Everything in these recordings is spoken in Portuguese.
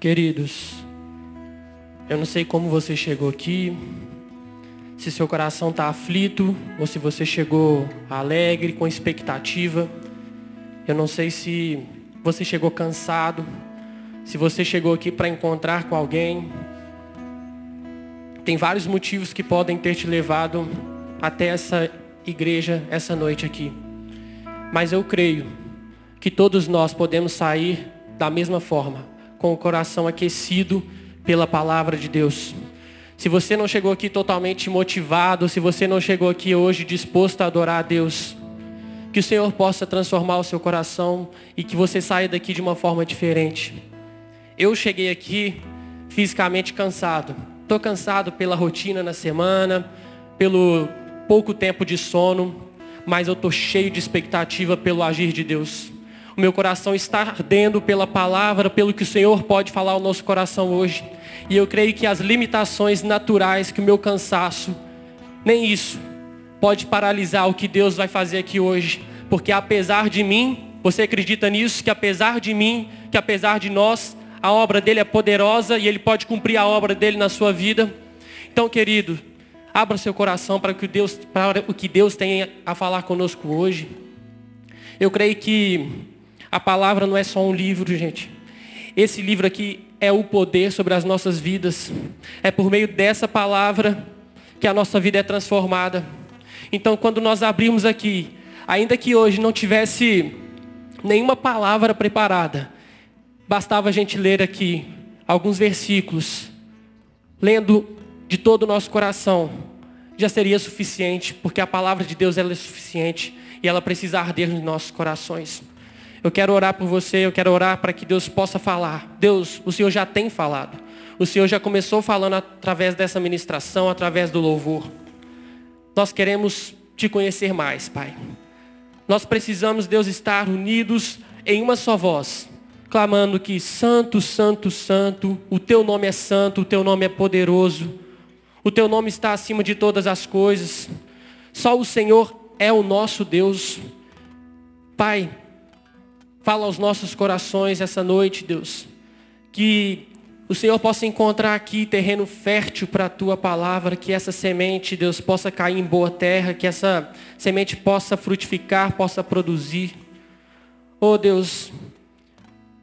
Queridos, eu não sei como você chegou aqui, se seu coração está aflito ou se você chegou alegre, com expectativa. Eu não sei se você chegou cansado, se você chegou aqui para encontrar com alguém. Tem vários motivos que podem ter te levado até essa igreja, essa noite aqui. Mas eu creio que todos nós podemos sair da mesma forma com o coração aquecido pela palavra de Deus. Se você não chegou aqui totalmente motivado, se você não chegou aqui hoje disposto a adorar a Deus, que o Senhor possa transformar o seu coração e que você saia daqui de uma forma diferente. Eu cheguei aqui fisicamente cansado. Estou cansado pela rotina na semana, pelo pouco tempo de sono, mas eu estou cheio de expectativa pelo agir de Deus. O meu coração está ardendo pela palavra, pelo que o Senhor pode falar ao nosso coração hoje. E eu creio que as limitações naturais, que o meu cansaço, nem isso pode paralisar o que Deus vai fazer aqui hoje. Porque apesar de mim, você acredita nisso? Que apesar de mim, que apesar de nós, a obra dele é poderosa e ele pode cumprir a obra dele na sua vida. Então, querido, abra seu coração para, que Deus, para o que Deus tem a falar conosco hoje. Eu creio que a palavra não é só um livro, gente. Esse livro aqui é o poder sobre as nossas vidas. É por meio dessa palavra que a nossa vida é transformada. Então, quando nós abrimos aqui, ainda que hoje não tivesse nenhuma palavra preparada, bastava a gente ler aqui alguns versículos, lendo de todo o nosso coração, já seria suficiente, porque a palavra de Deus ela é suficiente e ela precisa arder nos nossos corações. Eu quero orar por você, eu quero orar para que Deus possa falar. Deus, o Senhor já tem falado. O Senhor já começou falando através dessa ministração, através do louvor. Nós queremos te conhecer mais, Pai. Nós precisamos, Deus, estar unidos em uma só voz, clamando que Santo, Santo, Santo, o teu nome é santo, o teu nome é poderoso, o teu nome está acima de todas as coisas. Só o Senhor é o nosso Deus. Pai, Fala aos nossos corações essa noite, Deus. Que o Senhor possa encontrar aqui terreno fértil para a tua palavra, que essa semente, Deus, possa cair em boa terra, que essa semente possa frutificar, possa produzir. Oh Deus,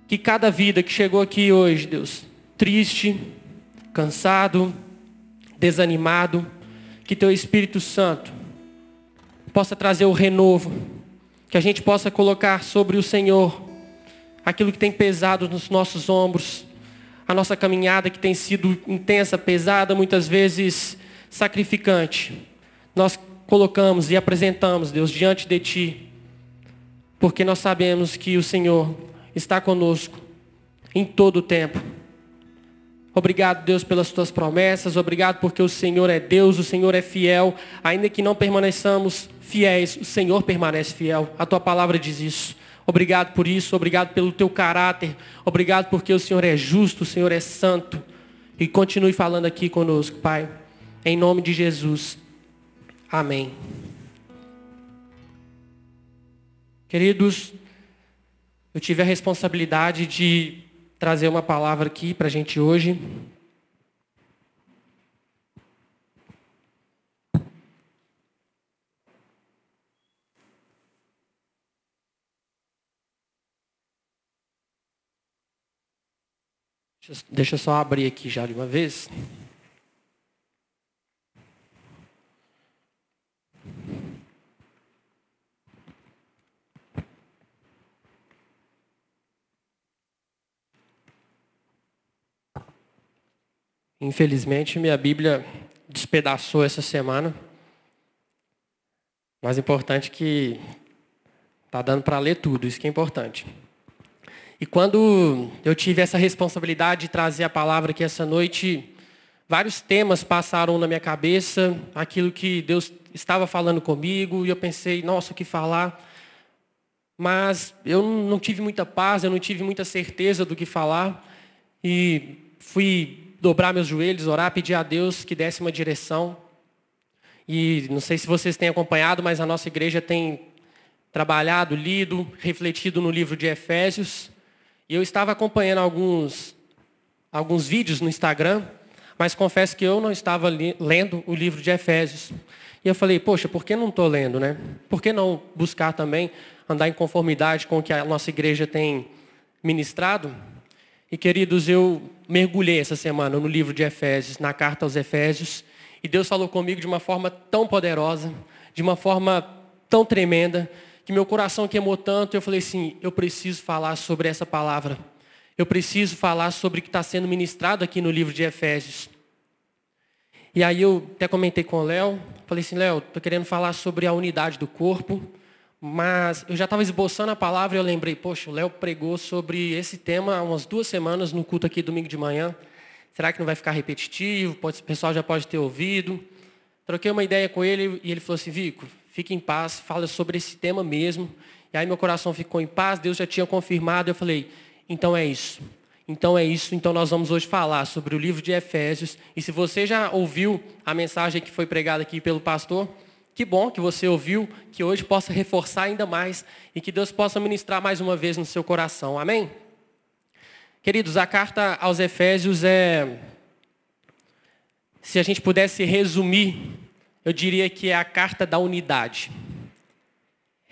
que cada vida que chegou aqui hoje, Deus, triste, cansado, desanimado, que teu Espírito Santo possa trazer o renovo, que a gente possa colocar sobre o Senhor aquilo que tem pesado nos nossos ombros, a nossa caminhada que tem sido intensa, pesada, muitas vezes sacrificante. Nós colocamos e apresentamos, Deus, diante de Ti, porque nós sabemos que o Senhor está conosco em todo o tempo. Obrigado, Deus, pelas tuas promessas. Obrigado porque o Senhor é Deus, o Senhor é fiel. Ainda que não permaneçamos fiéis, o Senhor permanece fiel. A tua palavra diz isso. Obrigado por isso, obrigado pelo teu caráter. Obrigado porque o Senhor é justo, o Senhor é santo. E continue falando aqui conosco, Pai. Em nome de Jesus. Amém. Queridos, eu tive a responsabilidade de trazer uma palavra aqui para a gente hoje. Deixa eu só abrir aqui já de uma vez. Infelizmente, minha Bíblia despedaçou essa semana. Mais importante que tá dando para ler tudo, isso que é importante. E quando eu tive essa responsabilidade de trazer a palavra aqui essa noite, vários temas passaram na minha cabeça, aquilo que Deus estava falando comigo, e eu pensei, nossa, o que falar? Mas eu não tive muita paz, eu não tive muita certeza do que falar, e fui dobrar meus joelhos, orar, pedir a Deus que desse uma direção. E não sei se vocês têm acompanhado, mas a nossa igreja tem trabalhado, lido, refletido no livro de Efésios. E eu estava acompanhando alguns alguns vídeos no Instagram, mas confesso que eu não estava lendo o livro de Efésios. E eu falei, poxa, por que não estou lendo, né? Por que não buscar também andar em conformidade com o que a nossa igreja tem ministrado? E queridos, eu mergulhei essa semana no livro de Efésios, na carta aos Efésios, e Deus falou comigo de uma forma tão poderosa, de uma forma tão tremenda, que meu coração queimou tanto, eu falei assim, eu preciso falar sobre essa palavra. Eu preciso falar sobre o que está sendo ministrado aqui no livro de Efésios. E aí eu até comentei com o Léo, falei assim, Léo, estou querendo falar sobre a unidade do corpo, mas eu já estava esboçando a palavra e eu lembrei, poxa, o Léo pregou sobre esse tema há umas duas semanas no culto aqui domingo de manhã. Será que não vai ficar repetitivo? Pode, o pessoal já pode ter ouvido. Troquei uma ideia com ele e ele falou assim, Vico, fique em paz, fala sobre esse tema mesmo. E aí meu coração ficou em paz, Deus já tinha confirmado. Eu falei, então é isso. Então é isso. Então nós vamos hoje falar sobre o livro de Efésios. E se você já ouviu a mensagem que foi pregada aqui pelo pastor, que bom que você ouviu, que hoje possa reforçar ainda mais e que Deus possa ministrar mais uma vez no seu coração. Amém? Queridos, a carta aos Efésios é. Se a gente pudesse resumir, eu diria que é a carta da unidade.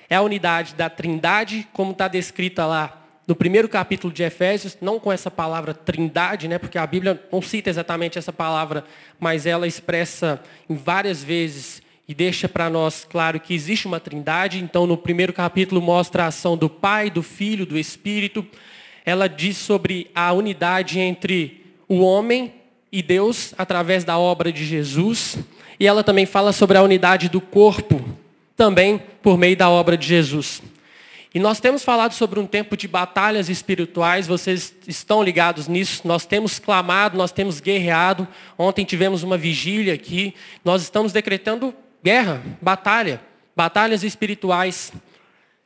É a unidade da trindade, como está descrita lá no primeiro capítulo de Efésios, não com essa palavra trindade, né, porque a Bíblia não cita exatamente essa palavra, mas ela expressa em várias vezes e deixa para nós claro que existe uma trindade. Então, no primeiro capítulo, mostra a ação do Pai, do Filho, do Espírito. Ela diz sobre a unidade entre o homem e Deus através da obra de Jesus. E ela também fala sobre a unidade do corpo, também por meio da obra de Jesus. E nós temos falado sobre um tempo de batalhas espirituais, vocês estão ligados nisso. Nós temos clamado, nós temos guerreado. Ontem tivemos uma vigília aqui. Nós estamos decretando guerra, batalha, batalhas espirituais.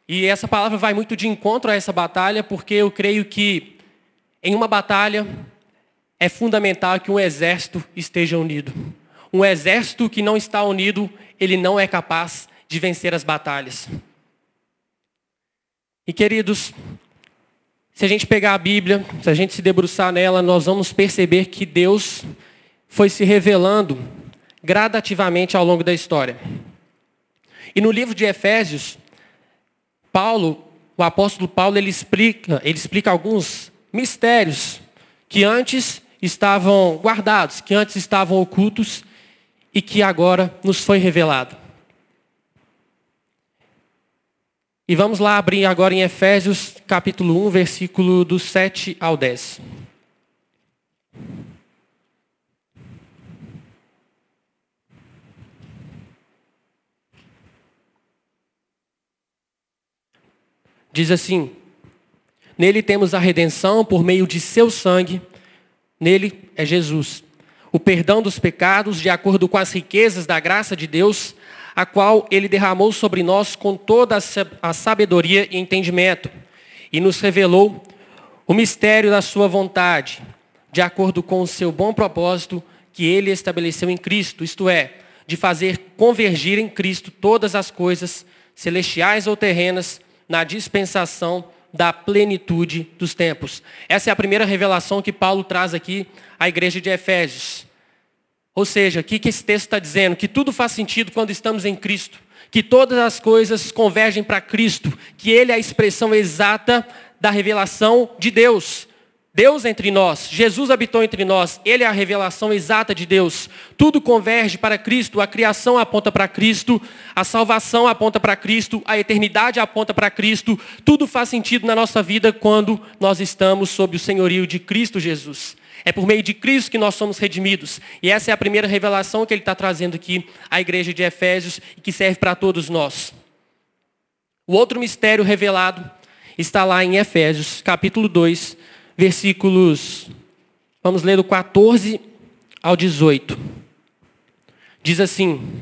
E essa palavra vai muito de encontro a essa batalha, porque eu creio que em uma batalha é fundamental que um exército esteja unido. Um exército que não está unido, ele não é capaz de vencer as batalhas. E queridos, se a gente pegar a Bíblia, se a gente se debruçar nela, nós vamos perceber que Deus foi se revelando gradativamente ao longo da história. E no livro de Efésios, Paulo, o apóstolo Paulo, ele explica, ele explica alguns mistérios que antes estavam guardados, que antes estavam ocultos e que agora nos foi revelado. E vamos lá abrir agora em Efésios capítulo 1, versículo do 7 ao 10. Diz assim: Nele temos a redenção por meio de seu sangue, nele é Jesus. O perdão dos pecados, de acordo com as riquezas da graça de Deus, a qual ele derramou sobre nós com toda a sabedoria e entendimento, e nos revelou o mistério da sua vontade, de acordo com o seu bom propósito que ele estabeleceu em Cristo, isto é, de fazer convergir em Cristo todas as coisas, celestiais ou terrenas, na dispensação da plenitude dos tempos. Essa é a primeira revelação que Paulo traz aqui à igreja de Efésios. Ou seja, o que esse texto está dizendo? Que tudo faz sentido quando estamos em Cristo. Que todas as coisas convergem para Cristo. Que Ele é a expressão exata da revelação de Deus. Deus entre nós, Jesus habitou entre nós, Ele é a revelação exata de Deus. Tudo converge para Cristo, a criação aponta para Cristo, a salvação aponta para Cristo, a eternidade aponta para Cristo. Tudo faz sentido na nossa vida quando nós estamos sob o senhorio de Cristo Jesus. É por meio de Cristo que nós somos redimidos. E essa é a primeira revelação que Ele está trazendo aqui à igreja de Efésios e que serve para todos nós. O outro mistério revelado está lá em Efésios, capítulo 2, versículos, vamos ler do 14 ao 18. Diz assim: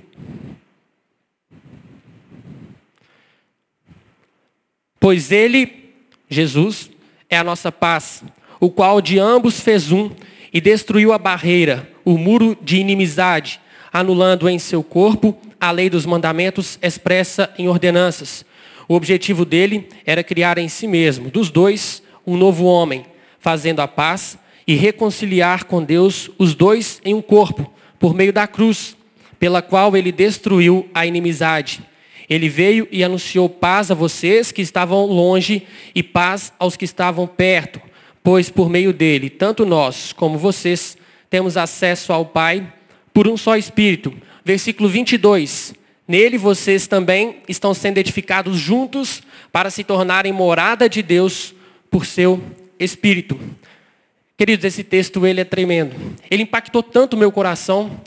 Pois ele, Jesus, é a nossa paz, o qual de ambos fez um e destruiu a barreira, o muro de inimizade, anulando em seu corpo a lei dos mandamentos expressa em ordenanças. O objetivo dele era criar em si mesmo, dos dois, um novo homem, fazendo a paz e reconciliar com Deus os dois em um corpo, por meio da cruz, pela qual ele destruiu a inimizade. Ele veio e anunciou paz a vocês que estavam longe e paz aos que estavam perto, pois por meio dele, tanto nós como vocês, temos acesso ao Pai por um só Espírito. Versículo 22. Nele vocês também estão sendo edificados juntos para se tornarem morada de Deus por seu Espírito. Queridos, esse texto ele é tremendo. Ele impactou tanto o meu coração.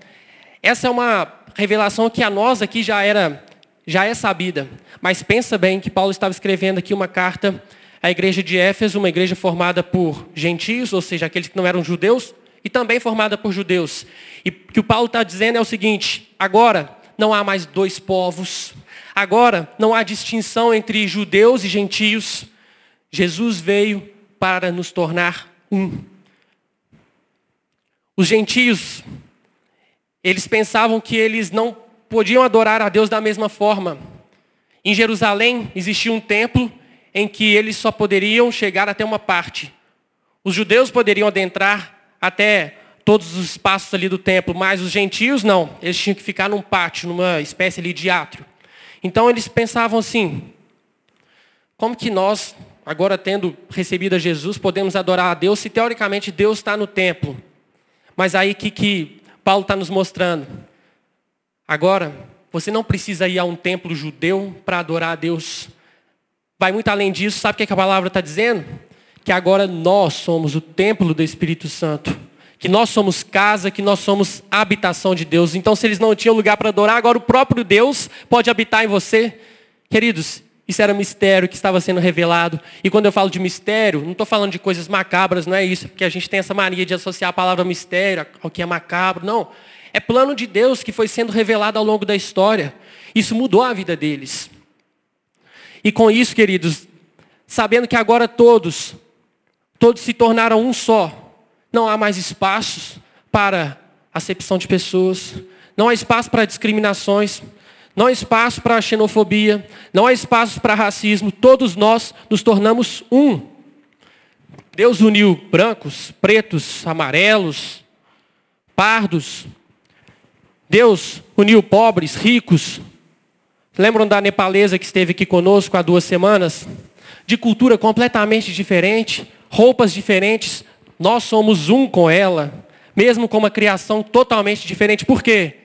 Essa é uma revelação que a nós aqui já era já é sabida. Mas pensa bem que Paulo estava escrevendo aqui uma carta à igreja de Éfeso, uma igreja formada por gentios, ou seja, aqueles que não eram judeus, e também formada por judeus. E o que o Paulo está dizendo é o seguinte: agora não há mais dois povos, agora não há distinção entre judeus e gentios. Jesus veio para nos tornar um. Os gentios, eles pensavam que eles não podiam adorar a Deus da mesma forma. Em Jerusalém existia um templo em que eles só poderiam chegar até uma parte. Os judeus poderiam adentrar até todos os espaços ali do templo, mas os gentios não. Eles tinham que ficar num pátio, numa espécie ali de átrio. Então eles pensavam assim: como que nós, agora tendo recebido a Jesus, podemos adorar a Deus se teoricamente Deus está no templo? Mas aí que, que Paulo está nos mostrando. Agora, você não precisa ir a um templo judeu para adorar a Deus. Vai muito além disso, sabe o que a palavra está dizendo? Que agora nós somos o templo do Espírito Santo. Que nós somos casa, que nós somos habitação de Deus. Então, se eles não tinham lugar para adorar, agora o próprio Deus pode habitar em você. Queridos, isso era mistério que estava sendo revelado. E quando eu falo de mistério, não estou falando de coisas macabras, não é isso, porque a gente tem essa mania de associar a palavra mistério ao que é macabro. Não. É plano de Deus que foi sendo revelado ao longo da história. Isso mudou a vida deles. E com isso, queridos, sabendo que agora todos, todos se tornaram um só, não há mais espaços para acepção de pessoas, não há espaço para discriminações, não há espaço para xenofobia, não há espaço para racismo, todos nós nos tornamos um. Deus uniu brancos, pretos, amarelos, pardos. Deus uniu pobres, ricos. Lembram da nepalesa que esteve aqui conosco há duas semanas? De cultura completamente diferente, roupas diferentes. Nós somos um com ela, mesmo com uma criação totalmente diferente. Por quê?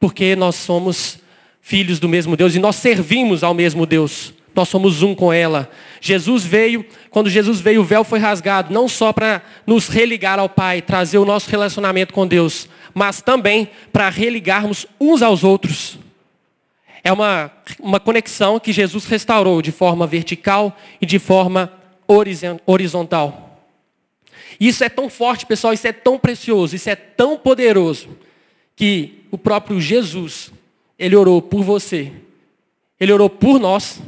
Porque nós somos filhos do mesmo Deus e nós servimos ao mesmo Deus. Nós somos um com ela. Jesus veio, quando Jesus veio, o véu foi rasgado, não só para nos religar ao Pai, trazer o nosso relacionamento com Deus, mas também para religarmos uns aos outros. É uma, uma conexão que Jesus restaurou de forma vertical e de forma horizontal. Isso é tão forte, pessoal, isso é tão precioso, isso é tão poderoso, que o próprio Jesus ele orou por você. Ele orou por nós,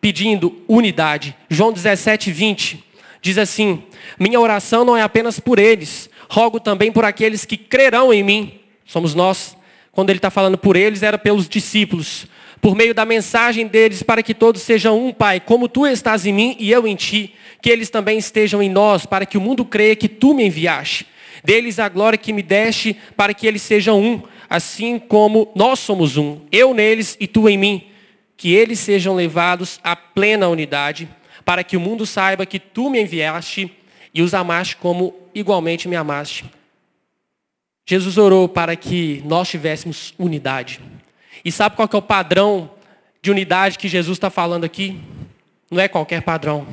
pedindo unidade. João 17, 20 diz assim: Minha oração não é apenas por eles, rogo também por aqueles que crerão em mim. Somos nós. Quando ele está falando por eles, era pelos discípulos. Por meio da mensagem deles, para que todos sejam um, Pai, como tu estás em mim e eu em ti, que eles também estejam em nós, para que o mundo creia que tu me enviaste. Deles a glória que me deste, para que eles sejam um, assim como nós somos um, eu neles e tu em mim, que eles sejam levados à plena unidade, para que o mundo saiba que tu me enviaste e os amaste como igualmente me amaste. Jesus orou para que nós tivéssemos unidade. E sabe qual é o padrão de unidade que Jesus está falando aqui? Não é qualquer padrão.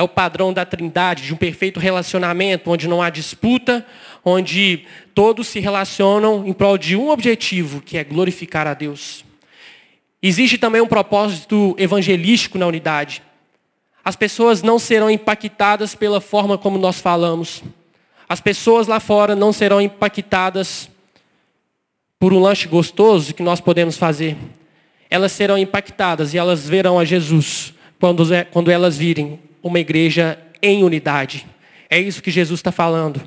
É o padrão da trindade, de um perfeito relacionamento, onde não há disputa, onde todos se relacionam em prol de um objetivo, que é glorificar a Deus. Existe também um propósito evangelístico na unidade. As pessoas não serão impactadas pela forma como nós falamos. As pessoas lá fora não serão impactadas por um lanche gostoso que nós podemos fazer. Elas serão impactadas e elas verão a Jesus quando, quando elas virem uma igreja em unidade. É isso que Jesus está falando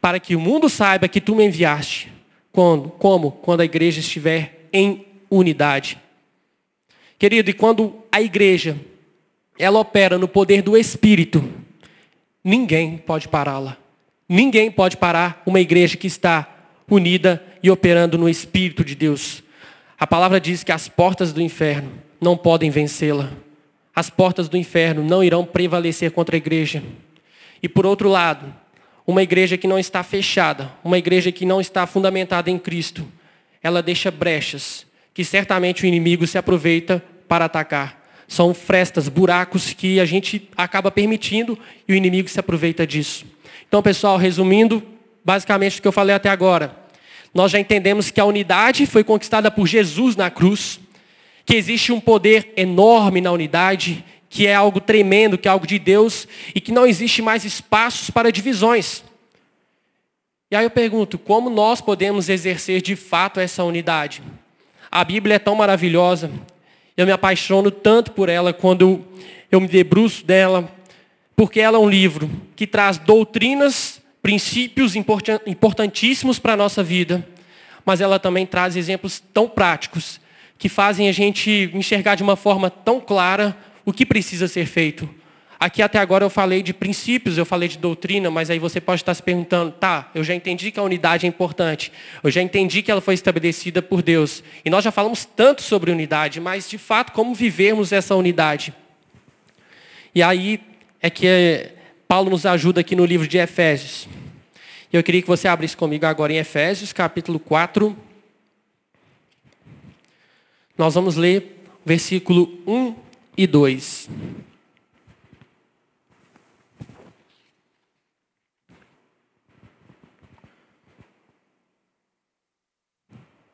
para que o mundo saiba que tu me enviaste. Quando? Como? Quando a igreja estiver em unidade. Querido, e quando a igreja ela opera no poder do Espírito, ninguém pode pará-la. Ninguém pode parar uma igreja que está unida e operando no Espírito de Deus. A palavra diz que as portas do inferno não podem vencê-la. As portas do inferno não irão prevalecer contra a igreja. E por outro lado, uma igreja que não está fechada, uma igreja que não está fundamentada em Cristo, ela deixa brechas que certamente o inimigo se aproveita para atacar. São frestas, buracos que a gente acaba permitindo e o inimigo se aproveita disso. Então, pessoal, resumindo, basicamente o que eu falei até agora. Nós já entendemos que a unidade foi conquistada por Jesus na cruz, que existe um poder enorme na unidade, que é algo tremendo, que é algo de Deus e que não existe mais espaços para divisões. E aí eu pergunto, como nós podemos exercer de fato essa unidade? A Bíblia é tão maravilhosa, eu me apaixono tanto por ela quando eu me debruço dela, porque ela é um livro que traz doutrinas princípios importantíssimos para a nossa vida, mas ela também traz exemplos tão práticos que fazem a gente enxergar de uma forma tão clara o que precisa ser feito. Aqui até agora eu falei de princípios, eu falei de doutrina, mas aí você pode estar se perguntando, tá, eu já entendi que a unidade é importante, eu já entendi que ela foi estabelecida por Deus. E nós já falamos tanto sobre unidade, mas de fato, como vivermos essa unidade? E aí é que Paulo nos ajuda aqui no livro de Efésios. Eu queria que você abrisse comigo agora em Efésios, capítulo 4. Nós vamos ler versículo 1 e 2.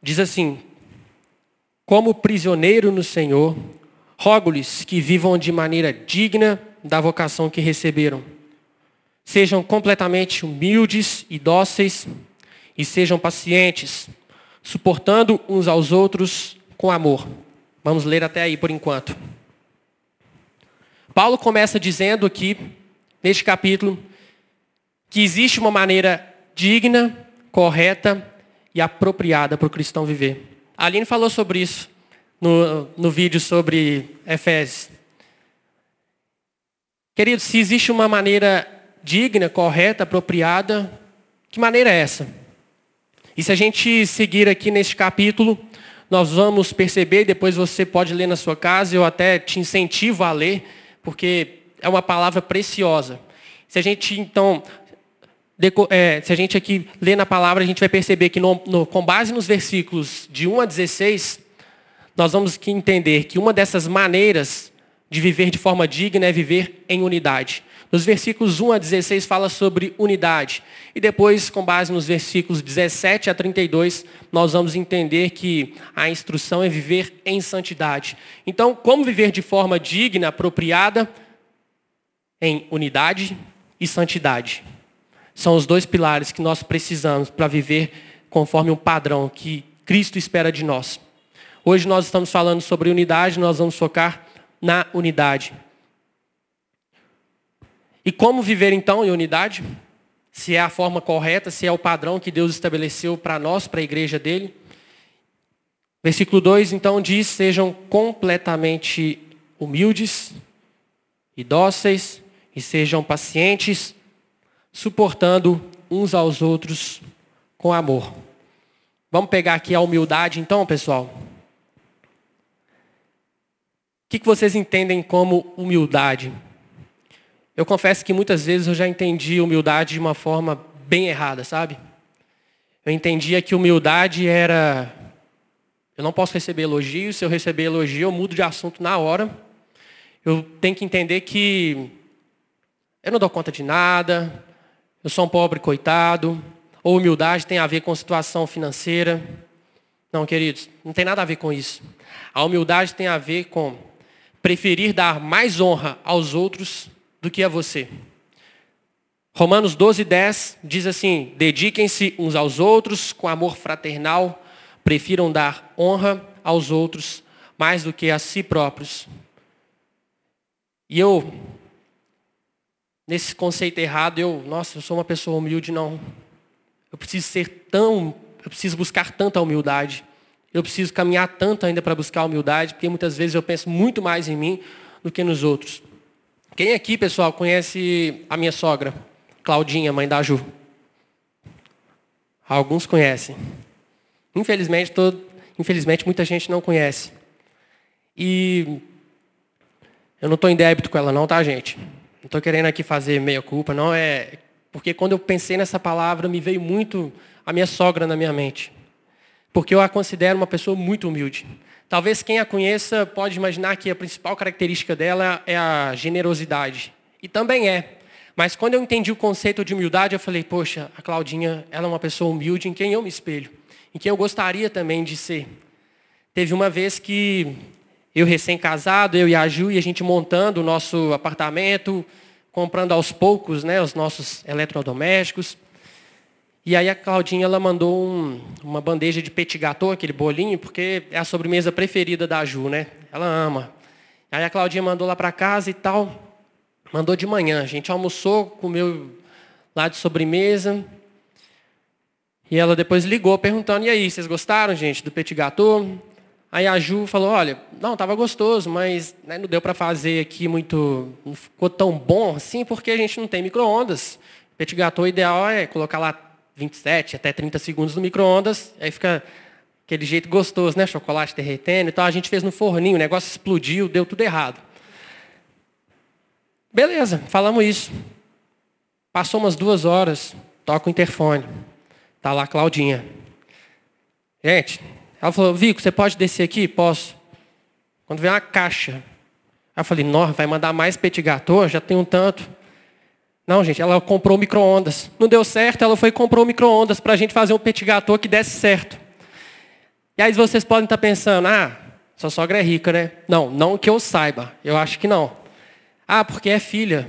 Diz assim: Como prisioneiro no Senhor, rogo-lhes que vivam de maneira digna da vocação que receberam Sejam completamente humildes e dóceis e sejam pacientes, suportando uns aos outros com amor. Vamos ler até aí por enquanto. Paulo começa dizendo aqui, neste capítulo, que existe uma maneira digna, correta e apropriada para o cristão viver. A Aline falou sobre isso no, no vídeo sobre Efésios. Queridos, se existe uma maneira digna, correta, apropriada. Que maneira é essa? E se a gente seguir aqui neste capítulo, nós vamos perceber, depois você pode ler na sua casa, eu até te incentivo a ler, porque é uma palavra preciosa. Se a gente, então, é, se a gente aqui ler na palavra, a gente vai perceber que no, no, com base nos versículos de 1 a 16, nós vamos entender que uma dessas maneiras de viver de forma digna é viver em unidade. Nos versículos 1 a 16 fala sobre unidade. E depois, com base nos versículos 17 a 32, nós vamos entender que a instrução é viver em santidade. Então, como viver de forma digna, apropriada, em unidade e santidade. São os dois pilares que nós precisamos para viver conforme um padrão que Cristo espera de nós. Hoje nós estamos falando sobre unidade, nós vamos focar na unidade. E como viver então em unidade? Se é a forma correta, se é o padrão que Deus estabeleceu para nós, para a igreja dele. Versículo 2 então diz: sejam completamente humildes e dóceis, e sejam pacientes, suportando uns aos outros com amor. Vamos pegar aqui a humildade então, pessoal? O que vocês entendem como humildade? Eu confesso que muitas vezes eu já entendi humildade de uma forma bem errada, sabe? Eu entendia que humildade era. Eu não posso receber elogio, se eu receber elogio, eu mudo de assunto na hora. Eu tenho que entender que eu não dou conta de nada, eu sou um pobre coitado, ou humildade tem a ver com situação financeira. Não, queridos, não tem nada a ver com isso. A humildade tem a ver com preferir dar mais honra aos outros do que a você. Romanos 12, 10 diz assim: dediquem-se uns aos outros com amor fraternal, prefiram dar honra aos outros mais do que a si próprios. E eu, nesse conceito errado, eu, nossa, eu sou uma pessoa humilde, não. Eu preciso ser tão, eu preciso buscar tanta humildade. Eu preciso caminhar tanto ainda para buscar humildade, porque muitas vezes eu penso muito mais em mim do que nos outros. Quem aqui, pessoal, conhece a minha sogra, Claudinha, mãe da Ju? Alguns conhecem. Infelizmente, todo, infelizmente muita gente não conhece. E eu não estou em débito com ela não, tá, gente? Não estou querendo aqui fazer meia culpa, não é... Porque quando eu pensei nessa palavra, me veio muito a minha sogra na minha mente. Porque eu a considero uma pessoa muito humilde. Talvez quem a conheça pode imaginar que a principal característica dela é a generosidade. E também é. Mas quando eu entendi o conceito de humildade, eu falei, poxa, a Claudinha, ela é uma pessoa humilde em quem eu me espelho, em quem eu gostaria também de ser. Teve uma vez que eu recém-casado, eu e a Ju, e a gente montando o nosso apartamento, comprando aos poucos né, os nossos eletrodomésticos. E aí a Claudinha ela mandou um, uma bandeja de petit gâteau, aquele bolinho, porque é a sobremesa preferida da Ju, né? Ela ama. Aí a Claudinha mandou lá para casa e tal. Mandou de manhã. A gente almoçou, comeu lá de sobremesa. E ela depois ligou perguntando, e aí, vocês gostaram, gente, do petit gâteau? Aí a Ju falou, olha, não, estava gostoso, mas né, não deu para fazer aqui muito, não ficou tão bom assim, porque a gente não tem micro-ondas. Petit gâteau ideal é colocar lá 27 até 30 segundos no micro-ondas, aí fica aquele jeito gostoso, né? Chocolate derretendo e tal. A gente fez no forninho, o negócio explodiu, deu tudo errado. Beleza, falamos isso. Passou umas duas horas, toca o interfone. Tá lá a Claudinha. Gente, ela falou, Vico, você pode descer aqui? Posso. Quando vem uma caixa. Eu falei, nossa, vai mandar mais petit gâteau? Já tem um tanto. Não, gente, ela comprou micro-ondas. Não deu certo, ela foi e comprou micro-ondas para a gente fazer um petit gâteau que desse certo. E aí vocês podem estar pensando, ah, sua sogra é rica, né? Não, não que eu saiba, eu acho que não. Ah, porque é filha.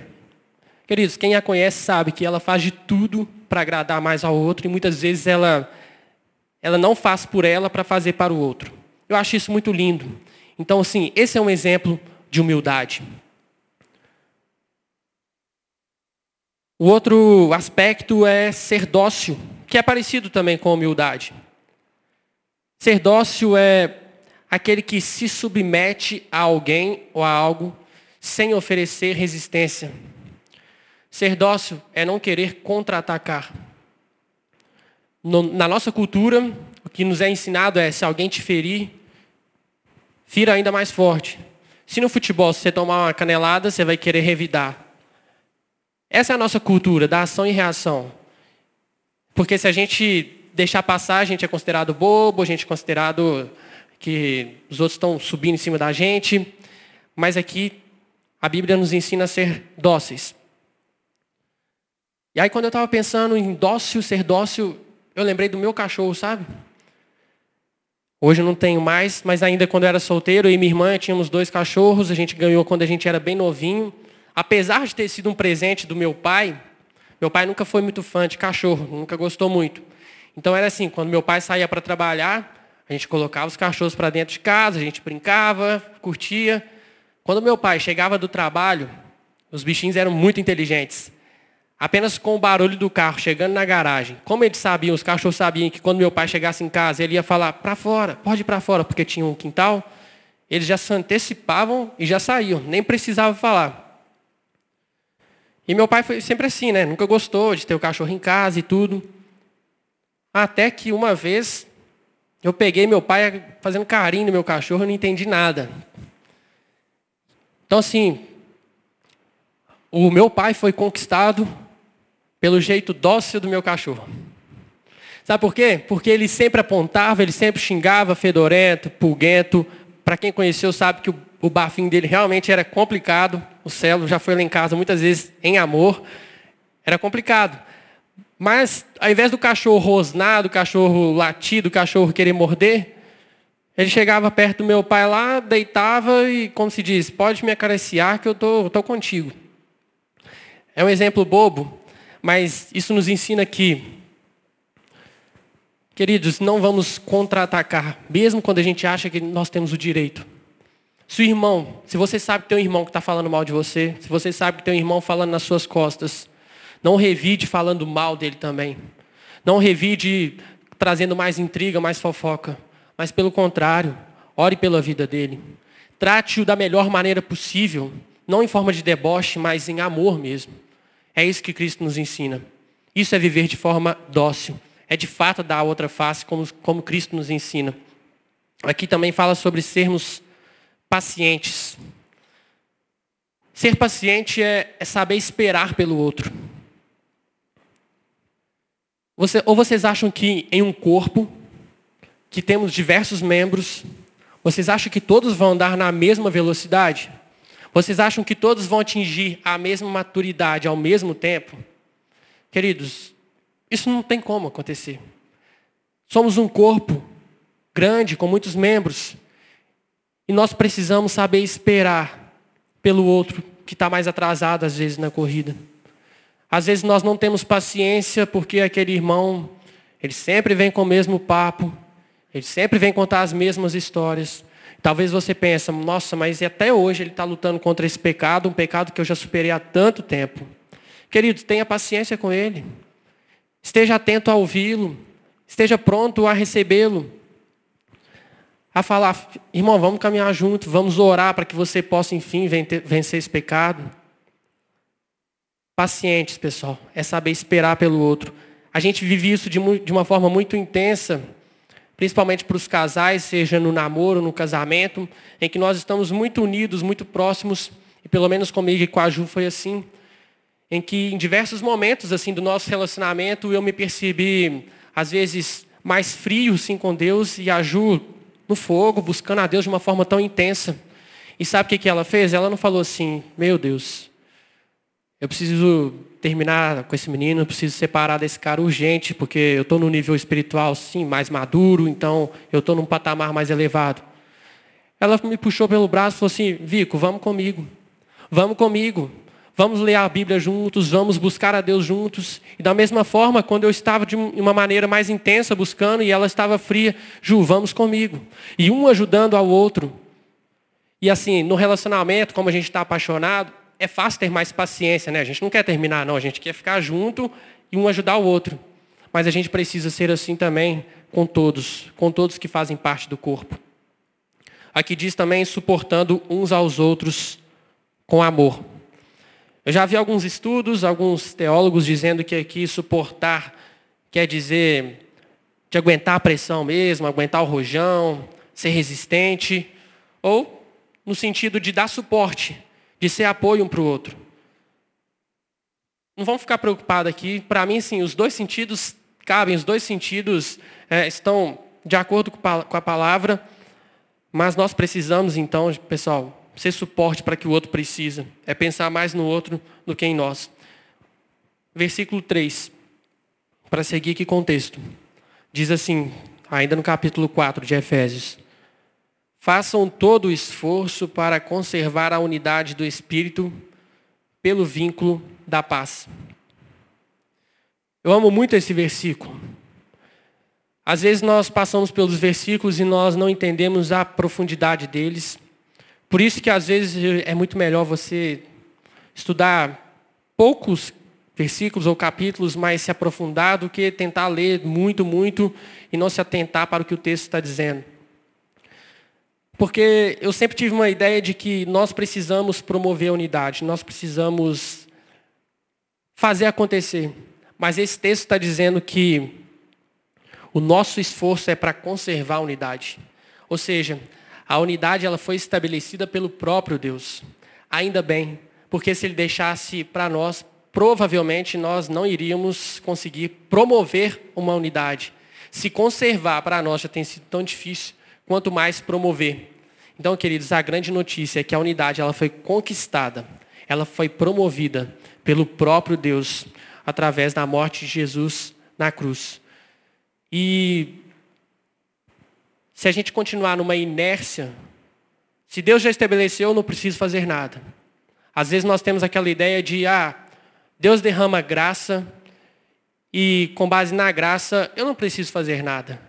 Queridos, quem a conhece sabe que ela faz de tudo para agradar mais ao outro e muitas vezes ela, ela não faz por ela para fazer para o outro. Eu acho isso muito lindo. Então, assim, esse é um exemplo de humildade. O outro aspecto é ser dócil, que é parecido também com humildade. Ser dócil é aquele que se submete a alguém ou a algo sem oferecer resistência. Ser dócil é não querer contra-atacar. Na nossa cultura, o que nos é ensinado é se alguém te ferir, fira ainda mais forte. Se no futebol você tomar uma canelada, você vai querer revidar. Essa é a nossa cultura, da ação e reação. Porque se a gente deixar passar, a gente é considerado bobo, a gente é considerado que os outros estão subindo em cima da gente. Mas aqui a Bíblia nos ensina a ser dóceis. E aí quando eu estava pensando em dócil, ser dócil, eu lembrei do meu cachorro, sabe? Hoje eu não tenho mais, mas ainda quando eu era solteiro, eu e minha irmã tínhamos dois cachorros, a gente ganhou quando a gente era bem novinho apesar de ter sido um presente do meu pai, meu pai nunca foi muito fã de cachorro, nunca gostou muito. Então era assim, quando meu pai saía para trabalhar, a gente colocava os cachorros para dentro de casa, a gente brincava, curtia. Quando meu pai chegava do trabalho, os bichinhos eram muito inteligentes. Apenas com o barulho do carro chegando na garagem. Como eles sabiam, os cachorros sabiam que quando meu pai chegasse em casa, ele ia falar para fora, pode ir para fora, porque tinha um quintal. Eles já se antecipavam e já saíam, nem precisava falar. E meu pai foi sempre assim, né? Nunca gostou de ter o cachorro em casa e tudo. Até que uma vez eu peguei meu pai fazendo carinho no meu cachorro e não entendi nada. Então assim, o meu pai foi conquistado pelo jeito dócil do meu cachorro. Sabe por quê? Porque ele sempre apontava, ele sempre xingava, fedorento, pulguento. Para quem conheceu sabe que o, o bafinho dele realmente era complicado o Celo já foi lá em casa muitas vezes em amor. Era complicado. Mas, ao invés do cachorro rosnar, do cachorro latir, do cachorro querer morder, ele chegava perto do meu pai lá, deitava e, como se diz, pode me acariciar que eu tô, tô contigo. É um exemplo bobo, mas isso nos ensina que, queridos, não vamos contra-atacar, mesmo quando a gente acha que nós temos o direito. Se o irmão, se você sabe que tem um irmão que está falando mal de você, se você sabe que tem um irmão falando nas suas costas, não revide falando mal dele também. Não revide trazendo mais intriga, mais fofoca. Mas pelo contrário, ore pela vida dele. Trate-o da melhor maneira possível, não em forma de deboche, mas em amor mesmo. É isso que Cristo nos ensina. Isso é viver de forma dócil, é de fato dar a outra face, como, como Cristo nos ensina. Aqui também fala sobre sermos pacientes. Ser paciente é, é saber esperar pelo outro. Você, ou vocês acham que em um corpo, que temos diversos membros, vocês acham que todos vão andar na mesma velocidade? Vocês acham que todos vão atingir a mesma maturidade ao mesmo tempo? Queridos, isso não tem como acontecer. Somos um corpo grande, com muitos membros, e nós precisamos saber esperar pelo outro que está mais atrasado, às vezes, na corrida. Às vezes nós não temos paciência porque aquele irmão, ele sempre vem com o mesmo papo, ele sempre vem contar as mesmas histórias. Talvez você pense, nossa, mas até hoje ele está lutando contra esse pecado, um pecado que eu já superei há tanto tempo. Querido, tenha paciência com ele. Esteja atento a ouvi-lo. Esteja pronto a recebê-lo. A falar, irmão, vamos caminhar junto, vamos orar para que você possa, enfim, vencer esse pecado. Pacientes, pessoal, é saber esperar pelo outro. A gente vive isso de, uma forma muito intensa, principalmente para os casais, seja no namoro, no casamento, em que nós estamos muito unidos, muito próximos, e pelo menos comigo e com a Ju foi assim, em que em diversos momentos assim do nosso relacionamento eu me percebi, às vezes, mais frio sim com Deus, e a Ju no fogo, buscando a Deus de uma forma tão intensa. E sabe o que, ela fez? Ela não falou assim, meu Deus, eu preciso terminar com esse menino, eu preciso separar desse cara urgente, porque eu estou no nível espiritual, sim, mais maduro, então eu estou num patamar mais elevado. Ela me puxou pelo braço e falou assim, Vico, vamos comigo. Vamos comigo. Vamos ler a Bíblia juntos, vamos buscar a Deus juntos. E da mesma forma, quando eu estava de uma maneira mais intensa buscando e ela estava fria, Ju, vamos comigo. E um ajudando ao outro. E assim, no relacionamento, como a gente está apaixonado, é fácil ter mais paciência, né? A gente não quer terminar, não. A gente quer ficar junto e um ajudar o outro. Mas a gente precisa ser assim também com todos, com todos que fazem parte do corpo. Aqui diz também suportando uns aos outros com amor. Eu já vi alguns estudos, alguns teólogos dizendo que aqui suportar quer dizer de aguentar a pressão mesmo, aguentar o rojão, ser resistente, ou no sentido de dar suporte, de ser apoio um para o outro. Não vamos ficar preocupados aqui. Para mim, sim, os dois sentidos cabem, os dois sentidos é, estão de acordo com a palavra, mas nós precisamos, então, pessoal, ser suporte para que o outro precisa. É pensar mais no outro do que em nós. Versículo 3, para seguir aqui contexto. Diz assim, ainda no capítulo 4 de Efésios. Façam todo o esforço para conservar a unidade do Espírito pelo vínculo da paz. Eu amo muito esse versículo. Às vezes nós passamos pelos versículos e nós não entendemos a profundidade deles. Por isso que às vezes é muito melhor você estudar poucos versículos ou capítulos, mas se aprofundar do que tentar ler muito, muito e não se atentar para o que o texto está dizendo. Porque eu sempre tive uma ideia de que nós precisamos promover a unidade, nós precisamos fazer acontecer. Mas esse texto está dizendo que o nosso esforço é para conservar a unidade. Ou seja, a unidade ela foi estabelecida pelo próprio Deus. Ainda bem, porque se ele deixasse para nós, provavelmente nós não iríamos conseguir promover uma unidade. Se conservar para nós já tem sido tão difícil, quanto mais promover. Então, queridos, a grande notícia é que a unidade ela foi conquistada, ela foi promovida pelo próprio Deus através da morte de Jesus na cruz. E se a gente continuar numa inércia, se Deus já estabeleceu, eu não preciso fazer nada. Às vezes nós temos aquela ideia de, ah, Deus derrama graça e com base na graça eu não preciso fazer nada.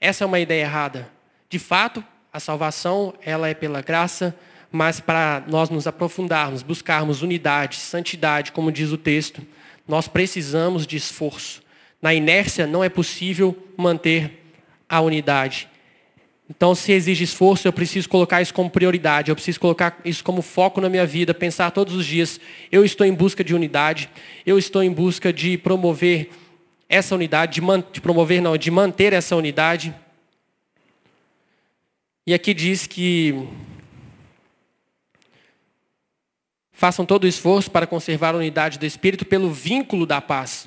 Essa é uma ideia errada. De fato, a salvação, ela é pela graça, mas para nós nos aprofundarmos, buscarmos unidade, santidade, como diz o texto, nós precisamos de esforço. Na inércia não é possível manter a unidade. Então, se exige esforço, eu preciso colocar isso como prioridade, eu preciso colocar isso como foco na minha vida, pensar todos os dias, eu estou em busca de unidade, eu estou em busca de promover essa unidade, de, man, de promover, não, de manter essa unidade. E aqui diz que façam todo o esforço para conservar a unidade do Espírito pelo vínculo da paz.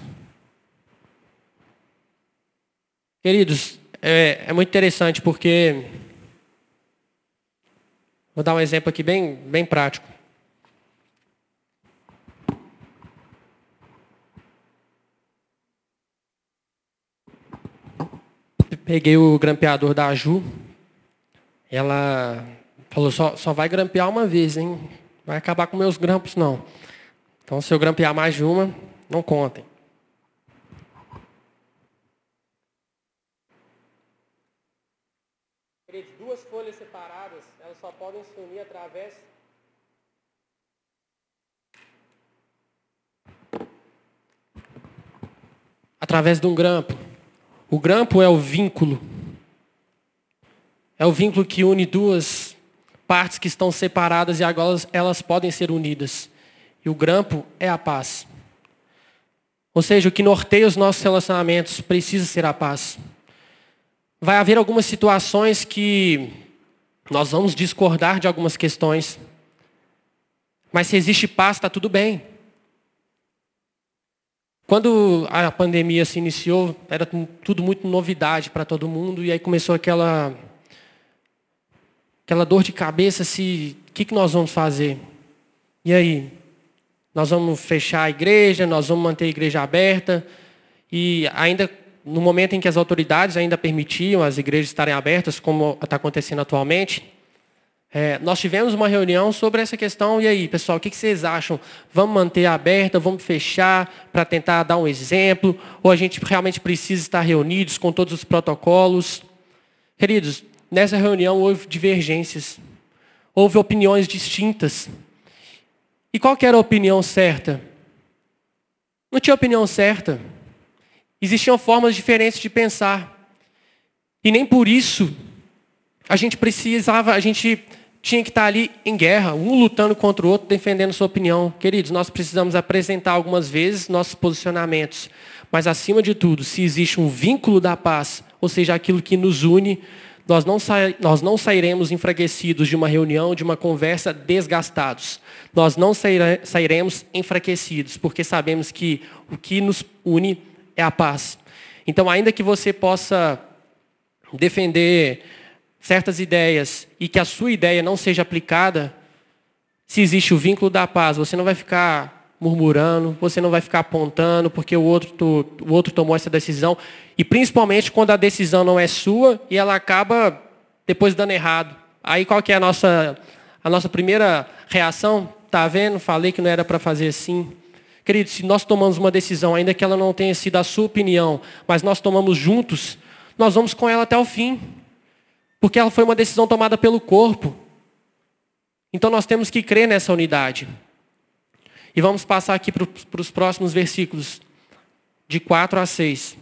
Queridos, é, é muito interessante porque. Vou dar um exemplo aqui bem, bem prático. Peguei o grampeador da Ju. Ela falou, só, só vai grampear uma vez, hein? Vai acabar com meus grampos, não. Então, se eu grampear mais de uma, não contem. Duas folhas separadas, elas só podem se unir através através de um grampo. O grampo é o vínculo. É o vínculo que une duas partes que estão separadas e agora elas podem ser unidas. E o grampo é a paz. Ou seja, o que norteia os nossos relacionamentos precisa ser a paz. Vai haver algumas situações que nós vamos discordar de algumas questões. Mas se existe paz, está tudo bem. Quando a pandemia se iniciou, era tudo muito novidade para todo mundo, e aí começou aquela aquela dor de cabeça se o que, que nós vamos fazer? E aí? Nós vamos fechar a igreja, nós vamos manter a igreja aberta, e ainda no momento em que as autoridades ainda permitiam as igrejas estarem abertas, como está acontecendo atualmente, é, nós tivemos uma reunião sobre essa questão, e aí, pessoal, o que vocês acham? Vamos manter aberta, vamos fechar para tentar dar um exemplo, ou a gente realmente precisa estar reunidos com todos os protocolos? Queridos, nessa reunião houve divergências, houve opiniões distintas. E qual era a opinião certa? Não tinha opinião certa. Existiam formas diferentes de pensar. E nem por isso a gente precisava, a gente tinha que estar ali em guerra, um lutando contra o outro, defendendo sua opinião. Queridos, nós precisamos apresentar algumas vezes nossos posicionamentos. Mas, acima de tudo, se existe um vínculo da paz, ou seja, aquilo que nos une, nós não, nós não sairemos enfraquecidos de uma reunião, de uma conversa, desgastados. Nós não sairemos enfraquecidos, porque sabemos que o que nos une é a paz. Então, ainda que você possa defender certas ideias e que a sua ideia não seja aplicada, se existe o vínculo da paz, você não vai ficar murmurando, você não vai ficar apontando porque o outro, o outro tomou essa decisão. E principalmente quando a decisão não é sua e ela acaba depois dando errado. Aí qual que é a nossa, a nossa primeira reação? Tá vendo? Falei que não era para fazer assim. Querido, se nós tomamos uma decisão, ainda que ela não tenha sido a sua opinião, mas nós tomamos juntos, nós vamos com ela até o fim. Porque ela foi uma decisão tomada pelo corpo. Então nós temos que crer nessa unidade. E vamos passar aqui para os próximos versículos, de 4 a 6.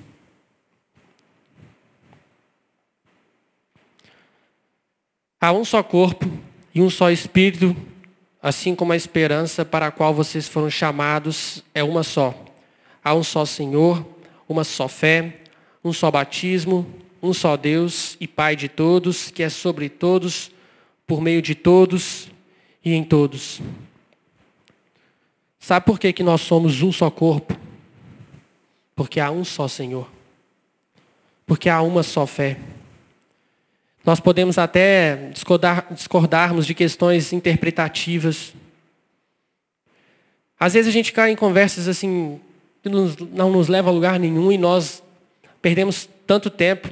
Há um só corpo e um só espírito, assim como a esperança para a qual vocês foram chamados é uma só. Há um só Senhor, uma só fé, um só batismo, um só Deus e Pai de todos, que é sobre todos, por meio de todos e em todos. Sabe por que, que nós somos um só corpo? Porque há um só Senhor. Porque há uma só fé. Nós podemos até discordar, discordarmos de questões interpretativas. Às vezes a gente cai em conversas assim que não nos leva a lugar nenhum e nós perdemos tanto tempo